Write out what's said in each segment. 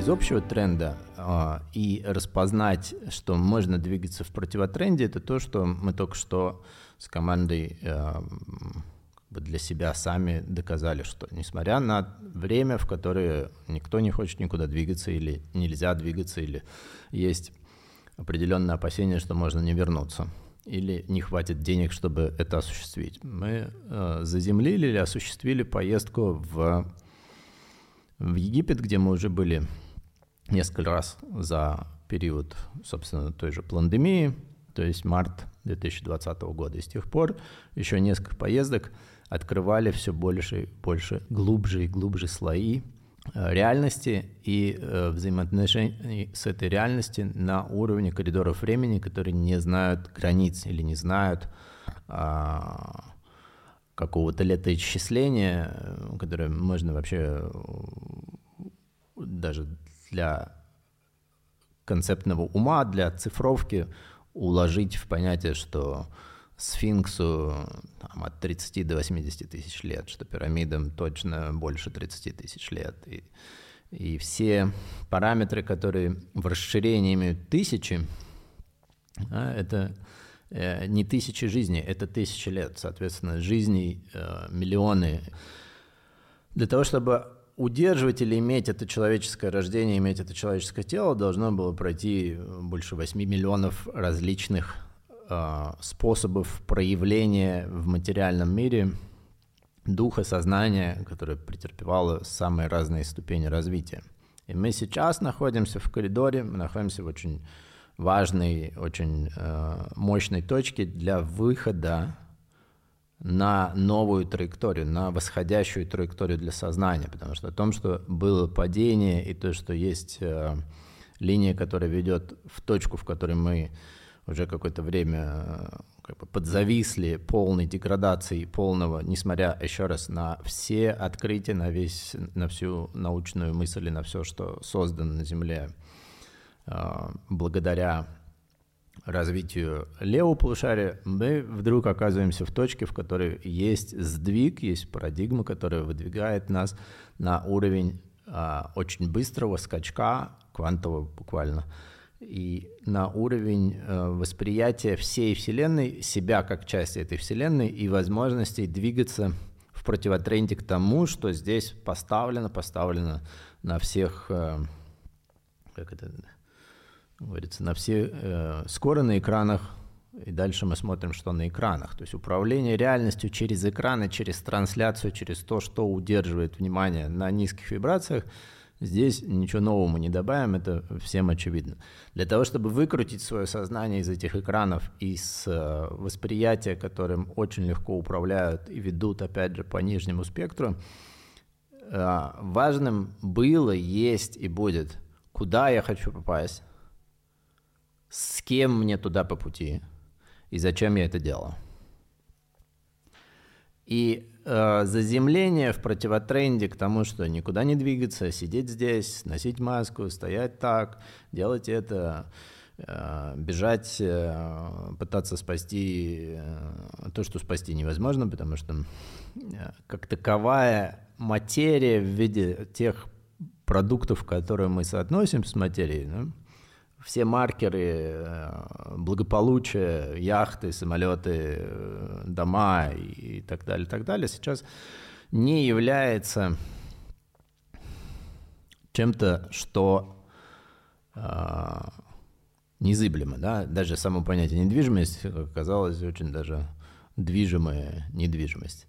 из общего тренда э, и распознать, что можно двигаться в противотренде, это то, что мы только что с командой э, для себя сами доказали, что несмотря на время, в которое никто не хочет никуда двигаться или нельзя двигаться, или есть определенное опасение, что можно не вернуться, или не хватит денег, чтобы это осуществить. Мы э, заземлили или осуществили поездку в в Египет, где мы уже были несколько раз за период, собственно, той же пандемии, то есть март 2020 года. И с тех пор еще несколько поездок открывали все больше и больше, глубже и глубже слои э, реальности и э, взаимоотношений с этой реальностью на уровне коридоров времени, которые не знают границ или не знают а, какого-то летоисчисления, э, которое можно вообще э, даже для концептного ума, для цифровки уложить в понятие, что сфинксу там, от 30 до 80 тысяч лет, что пирамидам точно больше 30 тысяч лет. И, и все параметры, которые в расширении имеют тысячи, а, это Э, не тысячи жизней, это тысячи лет, соответственно, жизней э, миллионы. Для того, чтобы удерживать или иметь это человеческое рождение, иметь это человеческое тело, должно было пройти больше 8 миллионов различных э, способов проявления в материальном мире духа, сознания, которое претерпевало самые разные ступени развития. И мы сейчас находимся в коридоре, мы находимся в очень важной, очень э, мощной точки для выхода на новую траекторию, на восходящую траекторию для сознания, потому что о том, что было падение и то, что есть э, линия, которая ведет в точку, в которой мы уже какое-то время э, как бы подзависли полной деградации, полного, несмотря еще раз на все открытия, на весь, на всю научную мысль и на все, что создано на Земле, а, благодаря развитию левого полушария, мы вдруг оказываемся в точке, в которой есть сдвиг, есть парадигма, которая выдвигает нас на уровень а, очень быстрого скачка, квантового буквально, и на уровень а, восприятия всей Вселенной, себя как части этой Вселенной и возможностей двигаться в противотренде к тому, что здесь поставлено, поставлено на всех, а, как это, говорится, на все, э, скоро на экранах, и дальше мы смотрим, что на экранах. То есть управление реальностью через экраны, через трансляцию, через то, что удерживает внимание на низких вибрациях, здесь ничего нового мы не добавим, это всем очевидно. Для того, чтобы выкрутить свое сознание из этих экранов, из э, восприятия, которым очень легко управляют и ведут, опять же, по нижнему спектру, э, важным было, есть и будет, куда я хочу попасть, с кем мне туда по пути и зачем я это делал. И э, заземление в противотренде к тому, что никуда не двигаться, сидеть здесь, носить маску, стоять так, делать это, э, бежать, э, пытаться спасти э, то, что спасти невозможно, потому что э, как таковая материя в виде тех продуктов, которые мы соотносим с материей, ну, все маркеры э, благополучия, яхты, самолеты, э, дома и так далее, так далее, сейчас не является чем-то, что э, незыблемо, да, даже само понятие недвижимость оказалось очень даже движимая недвижимость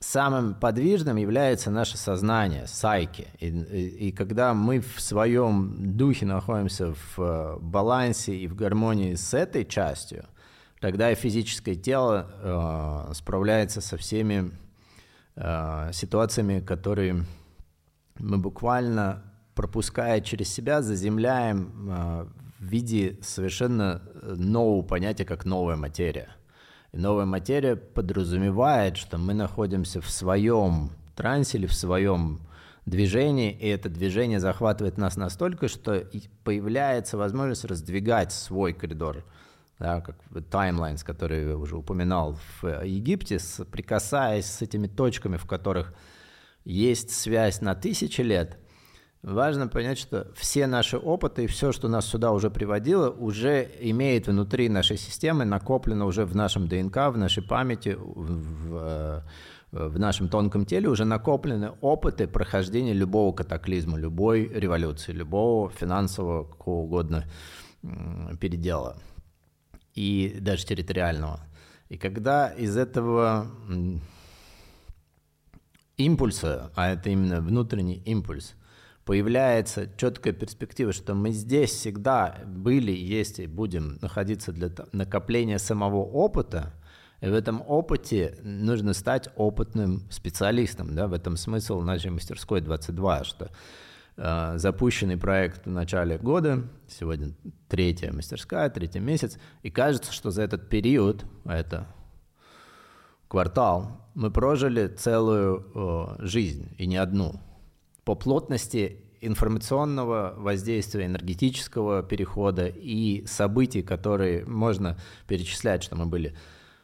самым подвижным является наше сознание, сайки. И, и, и когда мы в своем духе находимся в э, балансе и в гармонии с этой частью, тогда и физическое тело э, справляется со всеми э, ситуациями, которые мы буквально пропуская через себя, заземляем э, в виде совершенно нового понятия, как новая материя – новая материя подразумевает, что мы находимся в своем трансе или в своем движении, и это движение захватывает нас настолько, что появляется возможность раздвигать свой коридор, да, как таймлайнс, который я уже упоминал в Египте, прикасаясь с этими точками, в которых есть связь на тысячи лет, важно понять, что все наши опыты и все, что нас сюда уже приводило, уже имеет внутри нашей системы, накоплено уже в нашем ДНК, в нашей памяти, в, э, в нашем тонком теле уже накоплены опыты прохождения любого катаклизма, любой революции, любого финансового, какого угодно передела и даже территориального. И когда из этого импульса, а это именно внутренний импульс, появляется четкая перспектива, что мы здесь всегда были, есть и будем находиться для накопления самого опыта, и в этом опыте нужно стать опытным специалистом. Да? В этом смысл нашей мастерской 22, что э, запущенный проект в начале года, сегодня третья мастерская, третий месяц, и кажется, что за этот период, это квартал, мы прожили целую э, жизнь, и не одну. По плотности информационного воздействия, энергетического перехода и событий, которые можно перечислять, что мы были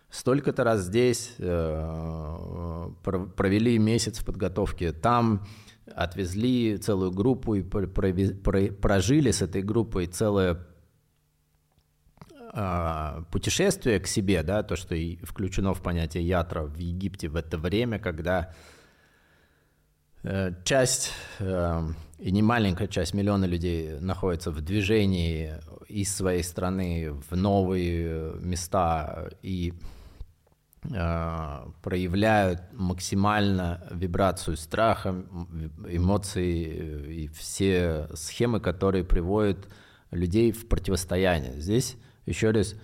столько-то раз здесь, э, провели месяц в подготовке там, отвезли целую группу и прожили с этой группой целое а, путешествие к себе, да, то, что включено в понятие ятра в Египте в это время, когда э, часть э, и не маленькая часть, миллиона людей находится в движении из своей страны в новые места и э, проявляют максимально вибрацию страха, эмоций и все схемы, которые приводят людей в противостояние. Здесь еще раз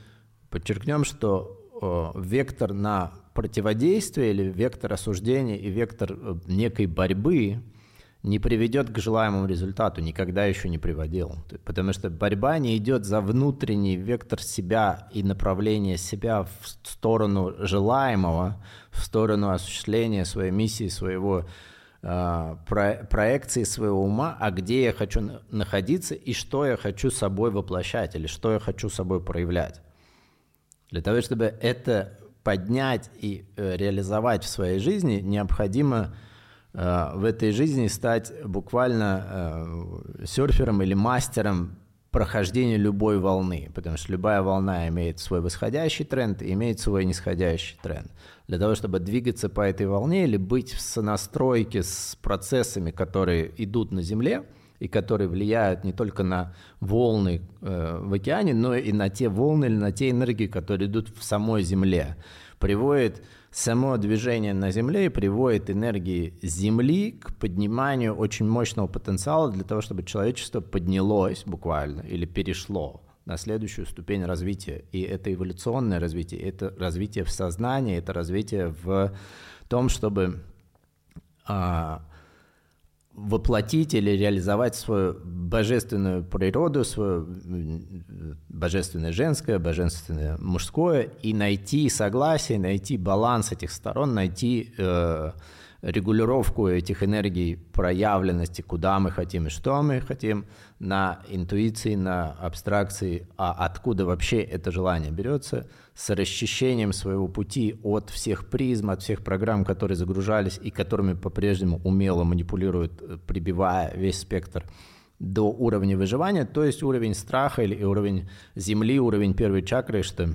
подчеркнем, что э, вектор на противодействие или вектор осуждения и вектор э, некой борьбы не приведет к желаемому результату, никогда еще не приводил. Потому что борьба не идет за внутренний вектор себя и направление себя в сторону желаемого, в сторону осуществления своей миссии, своего э, про, проекции своего ума, а где я хочу находиться и что я хочу собой воплощать или что я хочу собой проявлять. Для того, чтобы это поднять и э, реализовать в своей жизни, необходимо Э, в этой жизни стать буквально э, серфером или мастером прохождения любой волны, потому что любая волна имеет свой восходящий тренд и имеет свой нисходящий тренд. Для того, чтобы двигаться по этой волне или быть в сонастройке с процессами, которые идут на Земле и которые влияют не только на волны э, в океане, но и на те волны или на те энергии, которые идут в самой Земле, приводит само движение на Земле приводит энергии Земли к подниманию очень мощного потенциала для того, чтобы человечество поднялось буквально или перешло на следующую ступень развития. И это эволюционное развитие, это развитие в сознании, это развитие в том, чтобы а, воплотить или реализовать свою божественную природу, свое божественное женское, божественное мужское, и найти согласие, найти баланс этих сторон, найти э, регулировку этих энергий, проявленности, куда мы хотим и что мы хотим, на интуиции, на абстракции, а откуда вообще это желание берется, с расчищением своего пути от всех призм, от всех программ, которые загружались и которыми по-прежнему умело манипулируют, э, прибивая весь спектр до уровня выживания, то есть уровень страха или уровень земли, уровень первой чакры, что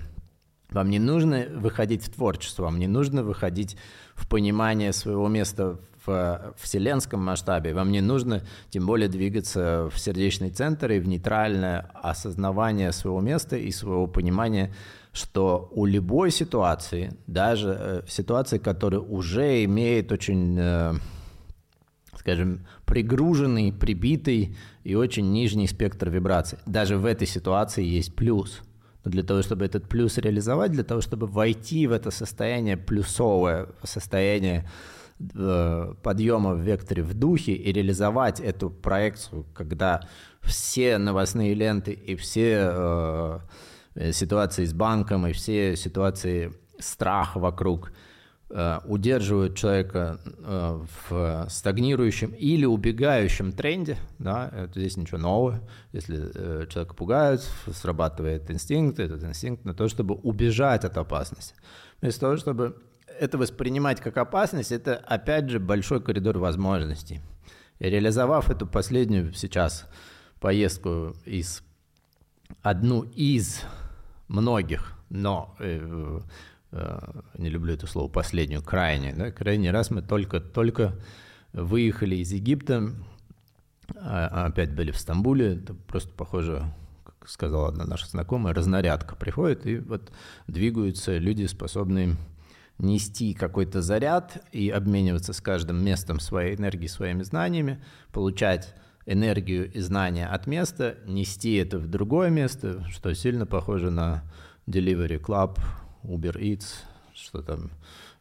вам не нужно выходить в творчество, вам не нужно выходить в понимание своего места в вселенском масштабе. Вам не нужно, тем более, двигаться в сердечный центр и в нейтральное осознавание своего места и своего понимания, что у любой ситуации, даже э, ситуации, которая уже имеет очень, э, скажем, пригруженный, прибитый и очень нижний спектр вибраций, даже в этой ситуации есть плюс – но для того, чтобы этот плюс реализовать, для того, чтобы войти в это состояние плюсовое, состояние э, подъема в векторе в духе и реализовать эту проекцию, когда все новостные ленты и все э, ситуации с банком и все ситуации страха вокруг – удерживают человека э, в стагнирующем или убегающем тренде, да, это здесь ничего нового, если э, человека пугают, срабатывает инстинкт, этот инстинкт на то, чтобы убежать от опасности. Вместо того, чтобы это воспринимать как опасность, это опять же большой коридор возможностей. И реализовав эту последнюю сейчас поездку из одну из многих, но э, э, не люблю это слово последнюю, крайне, да, крайний раз мы только только выехали из Египта, а, а опять были в Стамбуле, это просто похоже, как сказала одна наша знакомая, разнарядка приходит, и вот двигаются люди, способные нести какой-то заряд и обмениваться с каждым местом своей энергии, своими знаниями, получать энергию и знания от места, нести это в другое место, что сильно похоже на Delivery Club, Uber Eats, что там,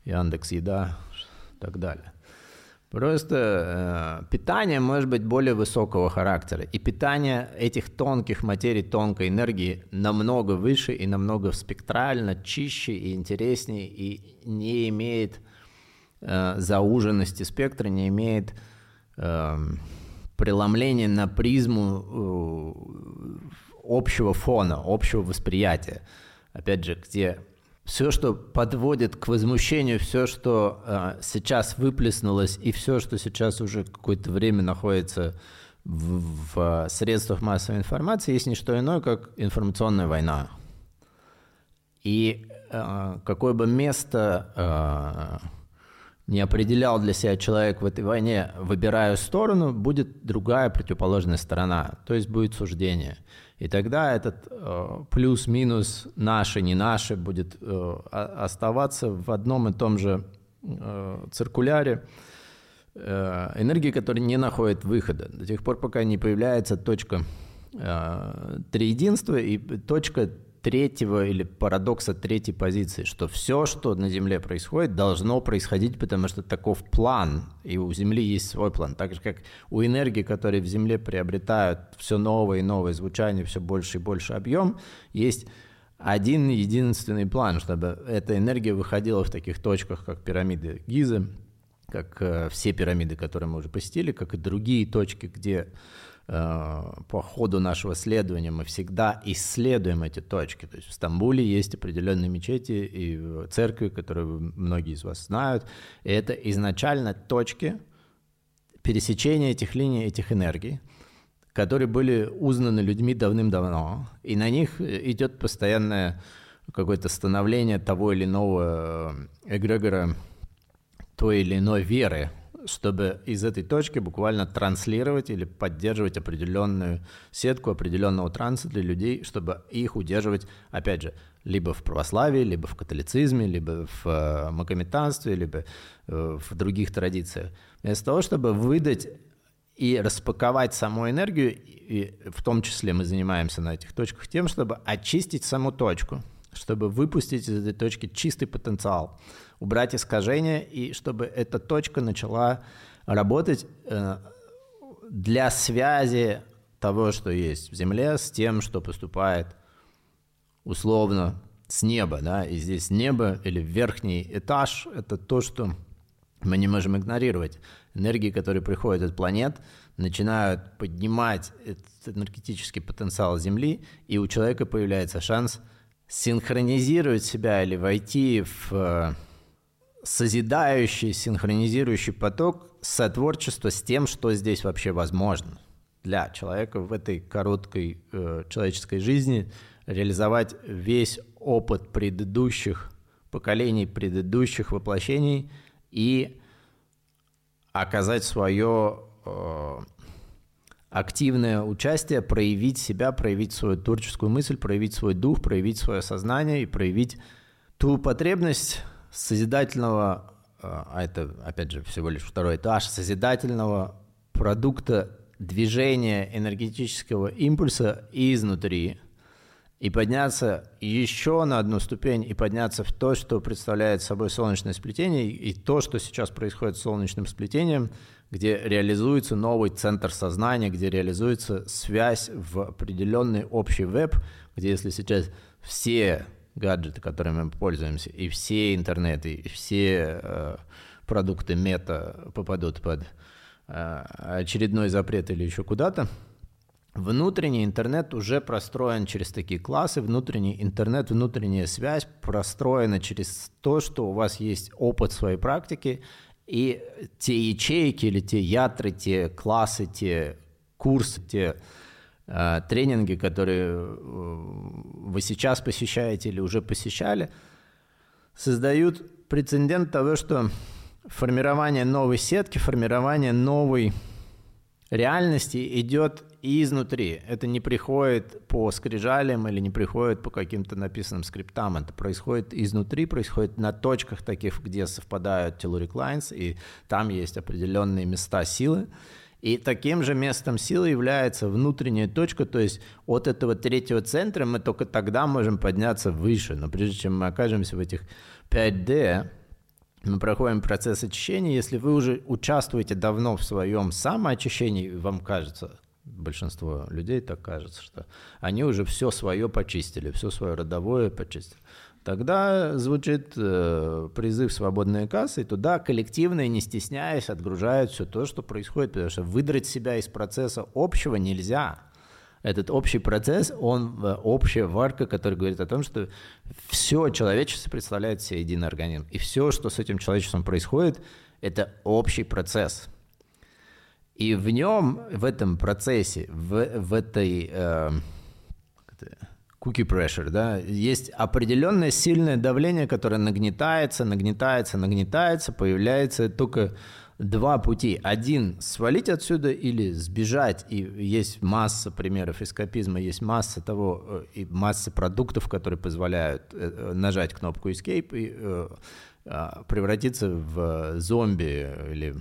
Яндекс Еда и так далее. Просто э, питание может быть более высокого характера. И питание этих тонких материй, тонкой энергии намного выше и намного спектрально чище и интереснее и не имеет э, зауженности спектра, не имеет э, преломления на призму э, общего фона, общего восприятия. Опять же, где все, что подводит к возмущению, все, что э, сейчас выплеснулось, и все, что сейчас уже какое-то время находится в, в средствах массовой информации, есть не что иное, как информационная война. И э, какое бы место э, не определял для себя человек в этой войне, выбирая сторону, будет другая противоположная сторона, то есть будет суждение – и тогда этот э, плюс-минус наши, не наши будет э, оставаться в одном и том же э, циркуляре э, энергии, которая не находит выхода. До тех пор, пока не появляется точка э, триединства и точка третьего или парадокса третьей позиции, что все, что на Земле происходит, должно происходить, потому что таков план, и у Земли есть свой план. Так же, как у энергии, которые в Земле приобретают все новое и новое звучание, все больше и больше объем, есть один единственный план, чтобы эта энергия выходила в таких точках, как пирамиды Гизы, как э, все пирамиды, которые мы уже посетили, как и другие точки, где по ходу нашего следования мы всегда исследуем эти точки. То есть в Стамбуле есть определенные мечети и церкви, которые многие из вас знают. И это изначально точки пересечения этих линий, этих энергий, которые были узнаны людьми давным-давно. И на них идет постоянное какое-то становление того или иного эгрегора той или иной веры, чтобы из этой точки буквально транслировать или поддерживать определенную сетку определенного транса для людей, чтобы их удерживать, опять же, либо в православии, либо в католицизме, либо в э, магометанстве, либо э, в других традициях. Вместо того, чтобы выдать и распаковать саму энергию, и в том числе мы занимаемся на этих точках тем, чтобы очистить саму точку, чтобы выпустить из этой точки чистый потенциал – убрать искажения, и чтобы эта точка начала работать э, для связи того, что есть в Земле, с тем, что поступает условно с неба. Да? И здесь небо или верхний этаж – это то, что мы не можем игнорировать. Энергии, которые приходят от планет, начинают поднимать этот энергетический потенциал Земли, и у человека появляется шанс синхронизировать себя или войти в э, созидающий, синхронизирующий поток сотворчества с тем, что здесь вообще возможно для человека в этой короткой э, человеческой жизни реализовать весь опыт предыдущих поколений, предыдущих воплощений и оказать свое э, активное участие, проявить себя, проявить свою творческую мысль, проявить свой дух, проявить свое сознание и проявить ту потребность созидательного, а, а это, опять же, всего лишь второй этаж, созидательного продукта движения энергетического импульса изнутри, и подняться еще на одну ступень, и подняться в то, что представляет собой солнечное сплетение, и то, что сейчас происходит с солнечным сплетением, где реализуется новый центр сознания, где реализуется связь в определенный общий веб, где если сейчас все гаджеты, которыми мы пользуемся, и все интернеты, и все э, продукты мета попадут под э, очередной запрет или еще куда-то, внутренний интернет уже простроен через такие классы, внутренний интернет, внутренняя связь простроена через то, что у вас есть опыт своей практики, И те ячейки или те ятры, те классы, те курсы, те э, тренинги, которые э, вы сейчас посещаете или уже посещали, создают прецедент того, что формирование новой сетки, формирование новой реальности идет изнутри. Это не приходит по скрижалям или не приходит по каким-то написанным скриптам. Это происходит изнутри, происходит на точках таких, где совпадают telluric lines, и там есть определенные места силы. И таким же местом силы является внутренняя точка, то есть от этого третьего центра мы только тогда можем подняться выше. Но прежде чем мы окажемся в этих 5D, мы проходим процесс очищения. Если вы уже участвуете давно в своем самоочищении, вам кажется, большинство людей так кажется, что они уже все свое почистили, все свое родовое почистили. Тогда звучит э, призыв свободной кассы, и туда коллективно и не стесняясь отгружают все то, что происходит, потому что выдрать себя из процесса общего нельзя. Этот общий процесс, он э, общая варка, которая говорит о том, что все человечество представляет себе единый организм. И все, что с этим человечеством происходит, это общий процесс. И в нем, в этом процессе, в, в этой э, cookie pressure, да, есть определенное сильное давление, которое нагнетается, нагнетается, нагнетается, появляется только два пути. Один – свалить отсюда или сбежать. И есть масса примеров эскапизма, есть масса того, э, и масса продуктов, которые позволяют э, нажать кнопку escape и э, а, превратиться в зомби или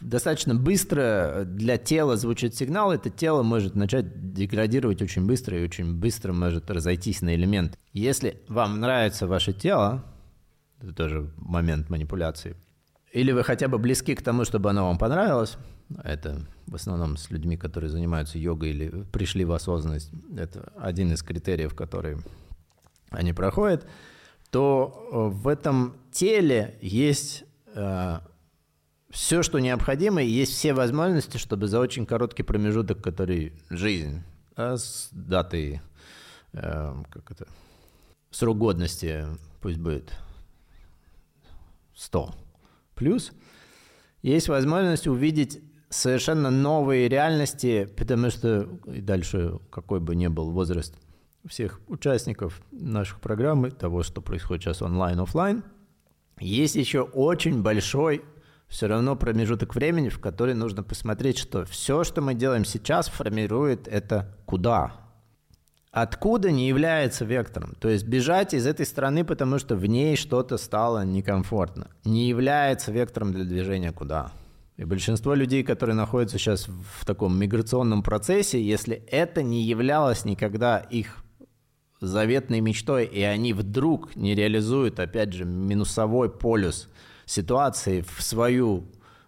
достаточно быстро для тела звучит сигнал, это тело может начать деградировать очень быстро и очень быстро может разойтись на элемент. Если вам нравится ваше тело, это тоже момент манипуляции. Или вы хотя бы близки к тому, чтобы оно вам понравилось. Это в основном с людьми, которые занимаются йогой или пришли в осознанность. Это один из критериев, которые они проходят. То э, в этом теле есть э, все, что необходимо, и есть все возможности, чтобы за очень короткий промежуток, который жизнь, а с датой, э, как это, срок годности, пусть будет 100 плюс, есть возможность увидеть совершенно новые реальности, потому что и дальше какой бы ни был возраст всех участников наших программы, того, что происходит сейчас онлайн, офлайн, есть еще очень большой все равно промежуток времени, в который нужно посмотреть, что все, что мы делаем сейчас, формирует это куда, откуда не является вектором. То есть бежать из этой страны, потому что в ней что-то стало некомфортно, не является вектором для движения куда. И большинство людей, которые находятся сейчас в таком миграционном процессе, если это не являлось никогда их заветной мечтой, и они вдруг не реализуют, опять же, минусовой полюс ситуации в свою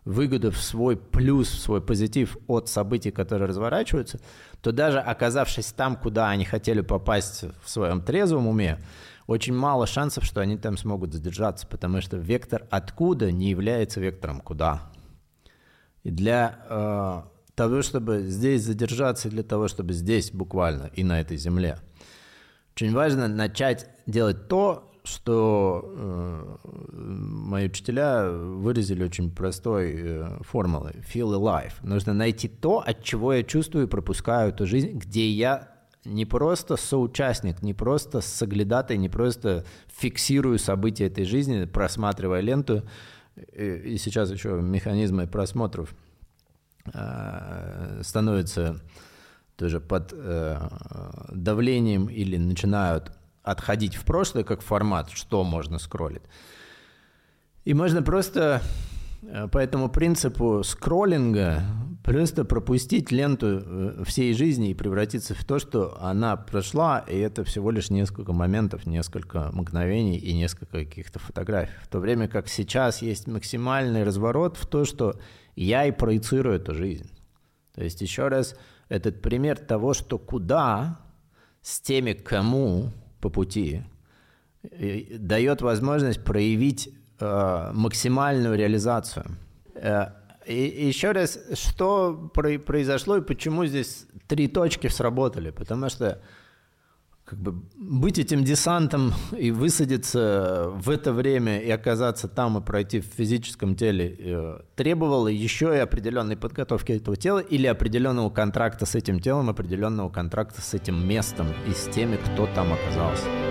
выгоду, в свой плюс, в свой позитив от событий, которые разворачиваются, то даже оказавшись там, куда они хотели попасть в своем трезвом уме, очень мало шансов, что они там смогут задержаться, потому что вектор откуда не является вектором куда. И для э, того, чтобы здесь задержаться, для того, чтобы здесь буквально и на этой земле, очень важно начать делать то, что э, мои учителя выразили очень простой э, формулой «feel alive». Нужно найти то, от чего я чувствую и пропускаю эту жизнь, где я не просто соучастник, не просто соглядатай, не просто фиксирую события этой жизни, просматривая ленту, и, и сейчас еще механизмы просмотров э, становятся тоже под э, давлением или начинают отходить в прошлое как формат, что можно скроллить. И можно просто э, по этому принципу скроллинга просто пропустить ленту э, всей жизни и превратиться в то, что она прошла, и это всего лишь несколько моментов, несколько мгновений и несколько каких-то фотографий. В то время как сейчас есть максимальный разворот в то, что я и проецирую эту жизнь. То есть еще раз, этот пример того, что куда с теми, кому по пути, дает возможность проявить э, максимальную реализацию. Э, и еще раз, что произошло и почему здесь три точки сработали? Потому что как бы быть этим десантом и высадиться в это время и оказаться там и пройти в физическом теле э, требовало еще и определенной подготовки этого тела или определенного контракта с этим телом, определенного контракта с этим местом и с теми, кто там оказался.